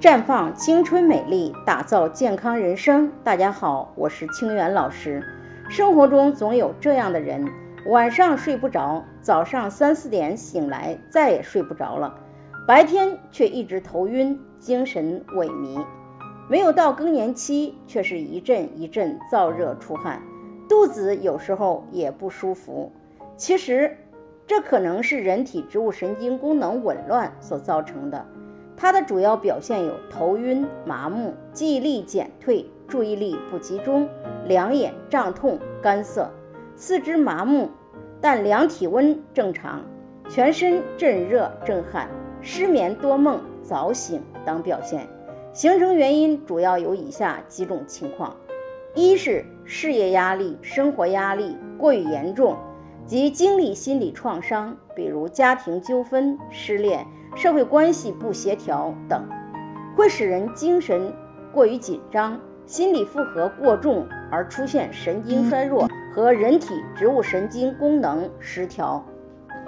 绽放青春美丽，打造健康人生。大家好，我是清源老师。生活中总有这样的人，晚上睡不着，早上三四点醒来再也睡不着了，白天却一直头晕，精神萎靡。没有到更年期，却是一阵一阵燥热出汗，肚子有时候也不舒服。其实这可能是人体植物神经功能紊乱所造成的。它的主要表现有头晕、麻木、记忆力减退、注意力不集中、两眼胀痛、干涩、四肢麻木，但量体温正常，全身震热震汗、失眠多梦、早醒等表现。形成原因主要有以下几种情况：一是事业压力、生活压力过于严重及经历心理创伤，比如家庭纠纷、失恋。社会关系不协调等，会使人精神过于紧张，心理负荷过重而出现神经衰弱和人体植物神经功能失调。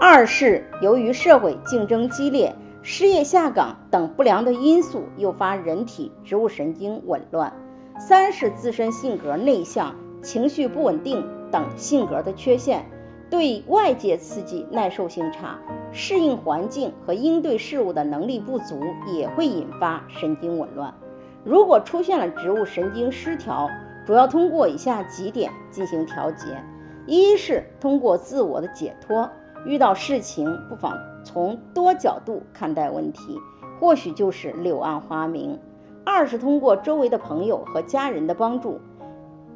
二是由于社会竞争激烈、失业下岗等不良的因素诱发人体植物神经紊乱。三是自身性格内向、情绪不稳定等性格的缺陷。对外界刺激耐受性差，适应环境和应对事物的能力不足，也会引发神经紊乱。如果出现了植物神经失调，主要通过以下几点进行调节：一是通过自我的解脱，遇到事情不妨从多角度看待问题，或许就是柳暗花明；二是通过周围的朋友和家人的帮助，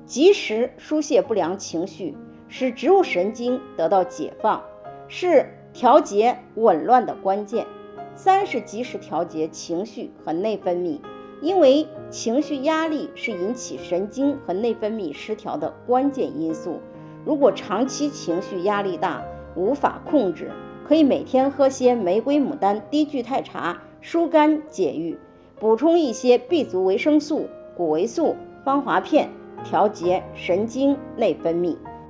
及时疏泄不良情绪。使植物神经得到解放，是调节紊乱的关键。三是及时调节情绪和内分泌，因为情绪压力是引起神经和内分泌失调的关键因素。如果长期情绪压力大，无法控制，可以每天喝些玫瑰牡丹低聚肽茶，疏肝解郁，补充一些 B 族维生素、谷维素、芳华片，调节神经内分泌。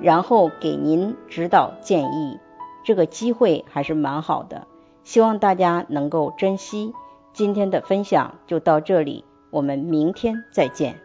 然后给您指导建议，这个机会还是蛮好的，希望大家能够珍惜。今天的分享就到这里，我们明天再见。